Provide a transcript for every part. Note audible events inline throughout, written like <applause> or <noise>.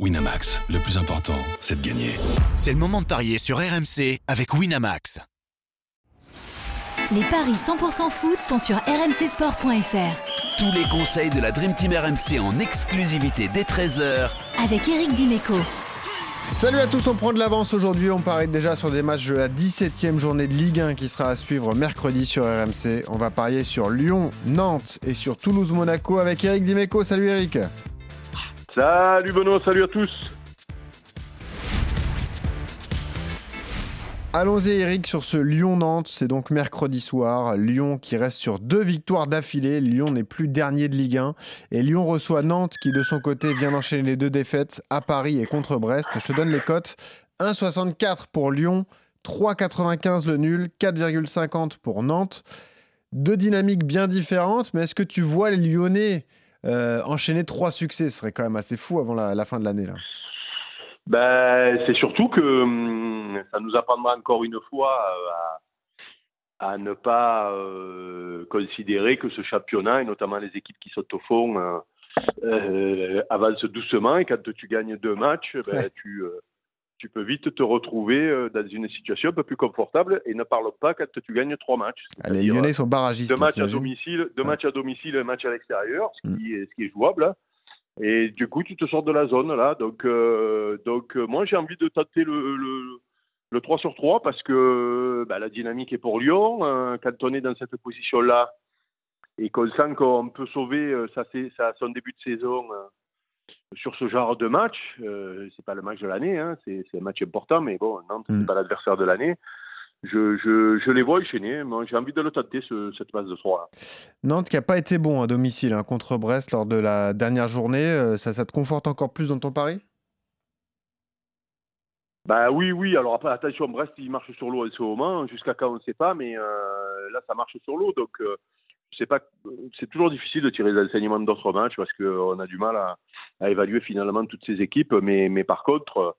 Winamax, le plus important, c'est de gagner. C'est le moment de parier sur RMC avec Winamax. Les paris 100% foot sont sur rmcsport.fr. Tous les conseils de la Dream Team RMC en exclusivité dès 13h Avec Eric Dimeco. Salut à tous, on prend de l'avance aujourd'hui. On parie déjà sur des matchs de la 17e journée de Ligue 1 qui sera à suivre mercredi sur RMC. On va parier sur Lyon, Nantes et sur Toulouse-Monaco avec Eric Dimeco. Salut Eric. Salut Benoît, salut à tous. Allons-y Eric sur ce Lyon-Nantes, c'est donc mercredi soir. Lyon qui reste sur deux victoires d'affilée. Lyon n'est plus dernier de Ligue 1. Et Lyon reçoit Nantes qui de son côté vient d'enchaîner les deux défaites à Paris et contre Brest. Je te donne les cotes. 1,64 pour Lyon, 3,95 le nul, 4,50 pour Nantes. Deux dynamiques bien différentes, mais est-ce que tu vois les Lyonnais euh, enchaîner trois succès, serait quand même assez fou avant la, fin de l'année. là. Ben, c'est surtout que hum, ça nous apprendra encore une fois euh, à, ne pas euh, considérer que ce championnat, et notamment les équipes qui sont au fond, avancent doucement et quand tu gagnes deux matchs, ben, tu, tu peux vite te retrouver euh, dans une situation un peu plus confortable et ne parle pas quand tu gagnes trois matchs. les Lyonnais sont barragistes. Deux matchs à domicile, deux matchs à domicile, un match à l'extérieur, ce, mm. qui ce qui est jouable. Hein. Et du coup, tu te sors de la zone là. Donc, euh, donc euh, moi, j'ai envie de tâter le, le, 3 sur 3 parce que bah, la dynamique est pour Lyon. Hein. quand on est dans cette position-là et qu'on sent qu'on peut sauver ça, ça, son début de saison sur ce genre de match, euh, c'est pas le match de l'année, hein, c'est un match important, mais bon, Nantes, c'est mm. pas l'adversaire de l'année. Je, je, je, les vois enchaîner. J'ai envie de le tenter, ce, cette phase de soir. Nantes qui n'a pas été bon à domicile hein, contre Brest lors de la dernière journée. Euh, ça, ça te conforte encore plus dans ton pari? Bah oui, oui. Alors après, attention, Brest, il marche sur l'eau en ce moment. Jusqu'à quand, on ne sait pas. Mais euh, là, ça marche sur l'eau. Donc, euh, c'est pas, c'est toujours difficile de tirer des enseignements d'autres matchs parce qu'on a du mal à, à, évaluer finalement toutes ces équipes. Mais, mais par contre,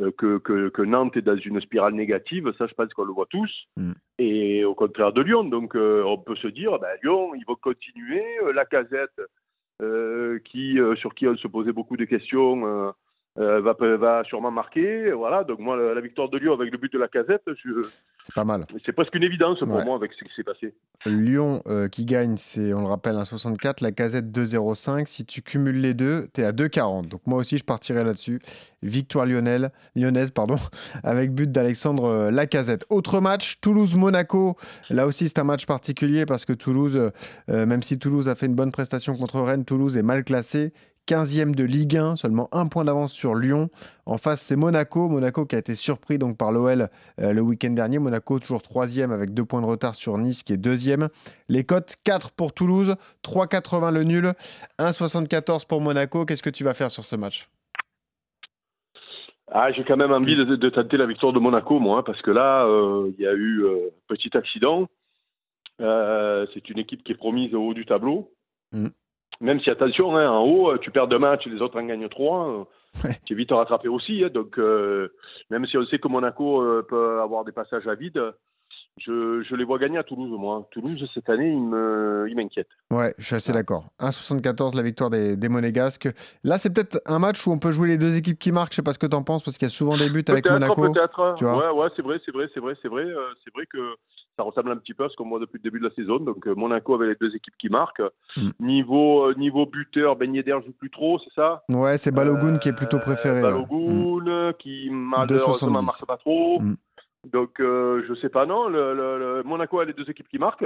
euh, que, que, que, Nantes est dans une spirale négative, ça je pense qu'on le voit tous. Mm. Et au contraire de Lyon, donc euh, on peut se dire, ben, Lyon, il va continuer. Euh, la casette, qui, sur qui on se posait beaucoup de questions euh, va, va, sûrement marquer. Voilà, donc moi, la, victoire de Lyon avec le but de la casette, c'est pas mal. C'est presque une évidence pour moi avec ce qui s'est passé. Lyon euh, qui gagne, c'est, on le rappelle, 1,64, la casette 2,05. Si tu cumules les deux, tu es à 2,40. Donc moi aussi, je partirai là-dessus. Victoire lyonnaise, lyonnaise pardon, <laughs> avec but d'Alexandre euh, Lacazette. Autre match, Toulouse-Monaco. Là aussi, c'est un match particulier parce que Toulouse, même si Toulouse a fait une bonne prestation contre Rennes, Toulouse est mal classé. 15e de Ligue 1, seulement un point d'avance sur Lyon. En face, c'est Monaco. Monaco qui a été surpris donc par l'OL euh, le week-end dernier. Monaco toujours troisième avec deux points de retard sur Nice qui est deuxième. Les cotes 4 pour Toulouse, 3,80 le nul, 1,74 pour Monaco. Qu'est-ce que tu vas faire sur ce match? Ah, j'ai quand même envie de, tenter la victoire de Monaco, moi, hein, parce que là, euh, il y a eu un euh, petit accident. c'est une équipe qui est promise au haut du tableau. Mm. Même si, attention, hein, en haut, tu perds deux matchs, les autres en gagnent trois. Tu es vite rattraper aussi. Hein, donc, euh, même si on sait que Monaco euh, peut avoir des passages à vide, je, je, les vois gagner à Toulouse, moi. Toulouse, cette année, il m'inquiète. Il ouais, je suis assez d'accord. 1,74 la victoire des, des, Monégasques. Là, c'est peut-être un match où on peut jouer les deux équipes qui marquent. Je sais pas ce que tu en penses, parce qu'il y a souvent des buts avec Monaco. Peut-être, Ouais, ouais, c'est vrai, c'est vrai, c'est vrai, c'est vrai. Euh, c'est vrai que ça ressemble un petit peu à ce qu'on voit depuis le début de la saison. Donc euh, Monaco avait les deux équipes qui marquent. Mm. Niveau, euh, niveau buteur, Ben Yedder joue plus trop, c'est ça? Ouais, c'est Balogun qui est plutôt préféré. Balogun, mm. qui malheureusement marque pas trop. Mm. Donc, euh, je sais pas, non. Le, Monaco a les deux équipes qui marquent.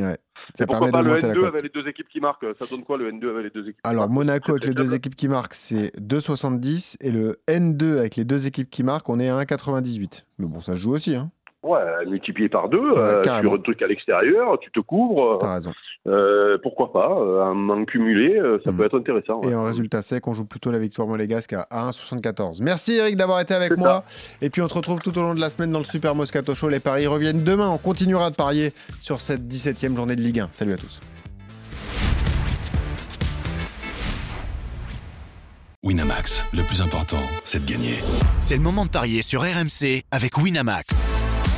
ouais, ça pourquoi pas le N2 avec les deux équipes qui marquent Ça donne quoi le N2 avec les deux équipes Alors, Monaco avec les deux équipes qui marquent, c'est 2,70. Et le N2 avec les deux équipes qui marquent, on est à 1,98. Mais bon, ça joue aussi. Hein. Ouais, multiplié par deux, euh, sur un truc à l'extérieur, tu te couvres. T'as raison. Euh, pourquoi pas euh, En cumuler, ça peut hmm. être intéressant. Et en résultat sec, on joue plutôt la victoire monégasque à 1,74. Merci Eric d'avoir été avec moi. Et puis on te retrouve tout au long de la semaine dans le Super Moscato Show. Les paris reviennent demain. On continuera de parier sur cette 17e journée de Ligue 1. Salut à tous. Winamax, le plus important, c'est de gagner. C'est le moment de parier sur RMC avec Winamax.